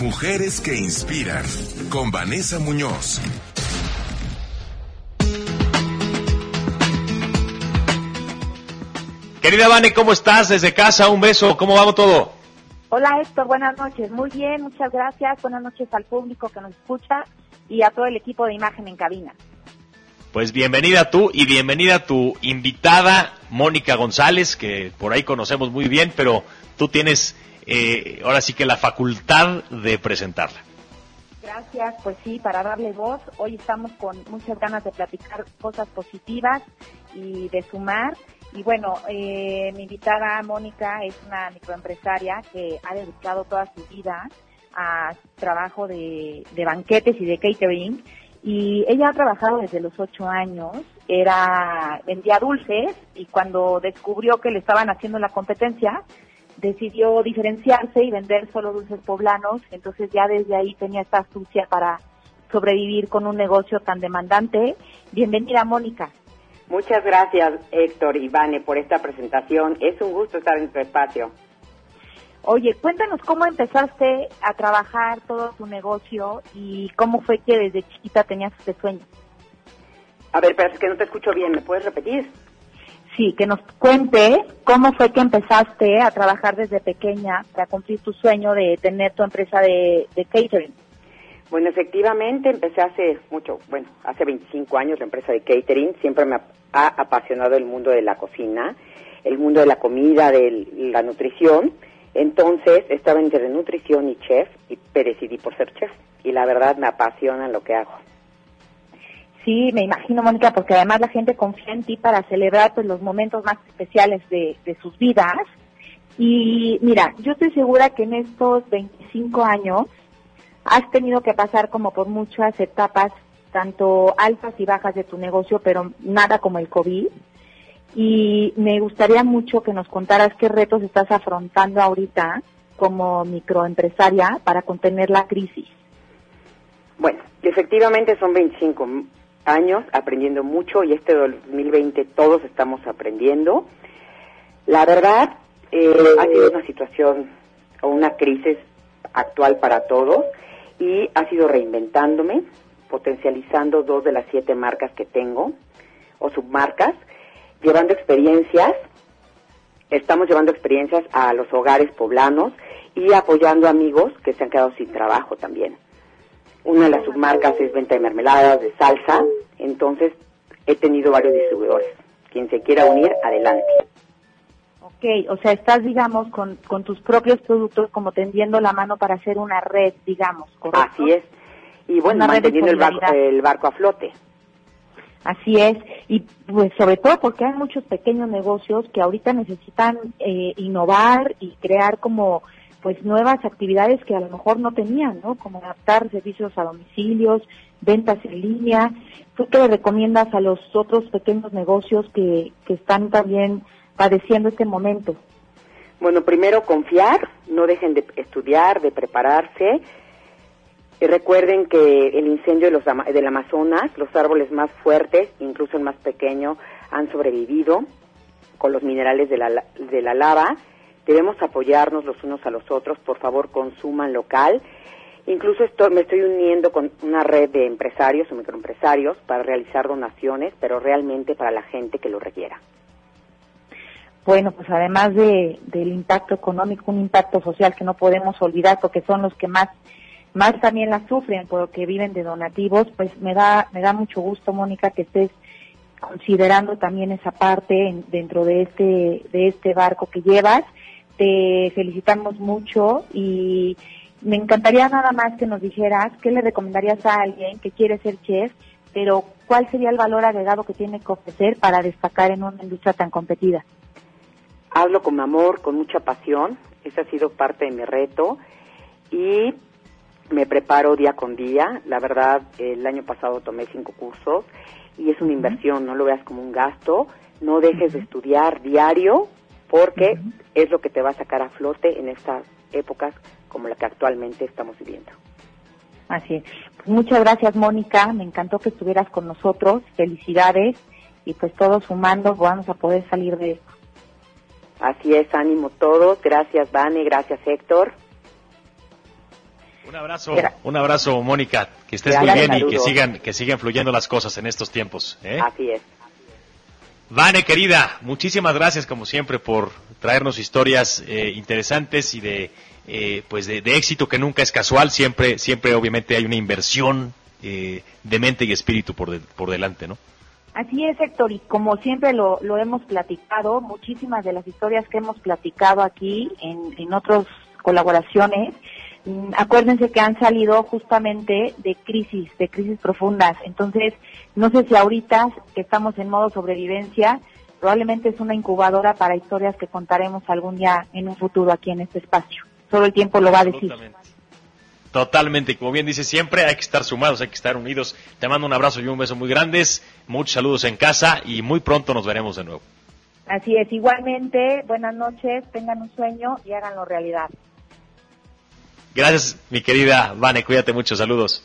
Mujeres que inspiran con Vanessa Muñoz. Querida Vane, ¿cómo estás? Desde casa, un beso, ¿cómo vamos todo? Hola Héctor, buenas noches. Muy bien, muchas gracias. Buenas noches al público que nos escucha y a todo el equipo de imagen en cabina. Pues bienvenida tú y bienvenida tu invitada Mónica González, que por ahí conocemos muy bien, pero tú tienes eh, ahora sí que la facultad de presentarla. Gracias, pues sí, para darle voz. Hoy estamos con muchas ganas de platicar cosas positivas y de sumar. Y bueno, eh, mi invitada Mónica es una microempresaria que ha dedicado toda su vida a trabajo de, de banquetes y de catering. Y ella ha trabajado desde los ocho años, era vendía dulces y cuando descubrió que le estaban haciendo la competencia, decidió diferenciarse y vender solo dulces poblanos, entonces ya desde ahí tenía esta astucia para sobrevivir con un negocio tan demandante. Bienvenida, Mónica. Muchas gracias, Héctor y Vane, por esta presentación. Es un gusto estar en tu espacio. Oye, cuéntanos cómo empezaste a trabajar todo tu negocio y cómo fue que desde chiquita tenías este sueño. A ver, pero es que no te escucho bien, ¿me puedes repetir? Sí, que nos cuente cómo fue que empezaste a trabajar desde pequeña para cumplir tu sueño de tener tu empresa de, catering. Bueno, efectivamente empecé hace mucho, bueno, hace 25 años la empresa de catering. Siempre me ha apasionado el mundo de la cocina, el mundo de la comida, de la nutrición. Entonces estaba entre nutrición y chef y decidí por ser chef. Y la verdad me apasiona lo que hago. Sí, me imagino, Mónica, porque además la gente confía en ti para celebrar pues, los momentos más especiales de, de sus vidas. Y mira, yo estoy segura que en estos 25 años has tenido que pasar como por muchas etapas, tanto altas y bajas de tu negocio, pero nada como el COVID. Y me gustaría mucho que nos contaras qué retos estás afrontando ahorita como microempresaria para contener la crisis. Bueno, efectivamente son 25 años aprendiendo mucho y este 2020 todos estamos aprendiendo. La verdad, eh, ha sido una situación o una crisis actual para todos y ha sido reinventándome, potencializando dos de las siete marcas que tengo o submarcas, llevando experiencias, estamos llevando experiencias a los hogares poblanos y apoyando amigos que se han quedado sin trabajo también. Una de las submarcas es venta de mermeladas, de salsa, entonces he tenido varios distribuidores. Quien se quiera unir, adelante. Ok, o sea, estás, digamos, con, con tus propios productos como tendiendo la mano para hacer una red, digamos, ¿correcto? Así es. Y bueno, Una manteniendo el barco, el barco a flote. Así es, y pues sobre todo porque hay muchos pequeños negocios que ahorita necesitan eh, innovar y crear como pues nuevas actividades que a lo mejor no tenían, ¿no? Como adaptar servicios a domicilios, ventas en línea. ¿Tú qué le recomiendas a los otros pequeños negocios que, que están también padeciendo este momento? Bueno, primero confiar, no dejen de estudiar, de prepararse. Y recuerden que el incendio de los, del Amazonas, los árboles más fuertes, incluso el más pequeño, han sobrevivido con los minerales de la- de la lava. Debemos apoyarnos los unos a los otros. Por favor, consuman local. Incluso estoy- me estoy uniendo con una red de empresarios o microempresarios para realizar donaciones, pero realmente para la gente que lo requiera. Bueno, pues además de, del impacto económico, un impacto social que no podemos olvidar porque son los que más más también la sufren porque viven de donativos, pues me da me da mucho gusto, Mónica, que estés considerando también esa parte en- dentro de este de este barco que llevas. Te felicitamos mucho y me encantaría nada más que nos dijeras qué le recomendarías a alguien que quiere ser chef, pero cuál sería el valor agregado que tiene que ofrecer para destacar en una industria tan competida. Hablo con amor, con mucha pasión. Ese ha sido parte de mi reto. Y me preparo día con día. La verdad, el año pasado tomé cinco cursos y es una inversión, no lo veas como un gasto. No dejes de estudiar diario porque es lo que te va a sacar a flote en estas épocas como la que actualmente estamos viviendo. Así es. Pues muchas gracias, Mónica. Me encantó que estuvieras con nosotros. Felicidades. Y pues todos sumando vamos a poder salir de esto. Así es, ánimo todos. Gracias, Vane. Gracias, Héctor. Un abrazo, un abrazo, Mónica. Que estés muy bien y que sigan, que sigan fluyendo las cosas en estos tiempos. ¿eh? Así es. Vane, querida, muchísimas gracias como siempre por traernos historias eh, interesantes y de, eh, pues de, éxito que nunca es casual. Siempre, siempre obviamente hay una inversión de mente y espíritu por, por delante, ¿no? Así es, Héctor, y como siempre lo, lo hemos platicado, muchísimas de las historias que hemos platicado aquí en, en otras colaboraciones, mm, acuérdense que han salido justamente de crisis, de crisis profundas. Entonces, no sé si ahorita que estamos en modo sobrevivencia, probablemente es una incubadora para historias que contaremos algún día en un futuro aquí en este espacio. Solo el tiempo lo va a decir. Totalmente, como bien dice siempre, hay que estar sumados, hay que estar unidos. Te mando un abrazo y un beso muy grandes, muchos saludos en casa y muy pronto nos veremos de nuevo. Así es, igualmente, buenas noches, tengan un sueño y háganlo realidad. Gracias, mi querida Vane, cuídate mucho, saludos.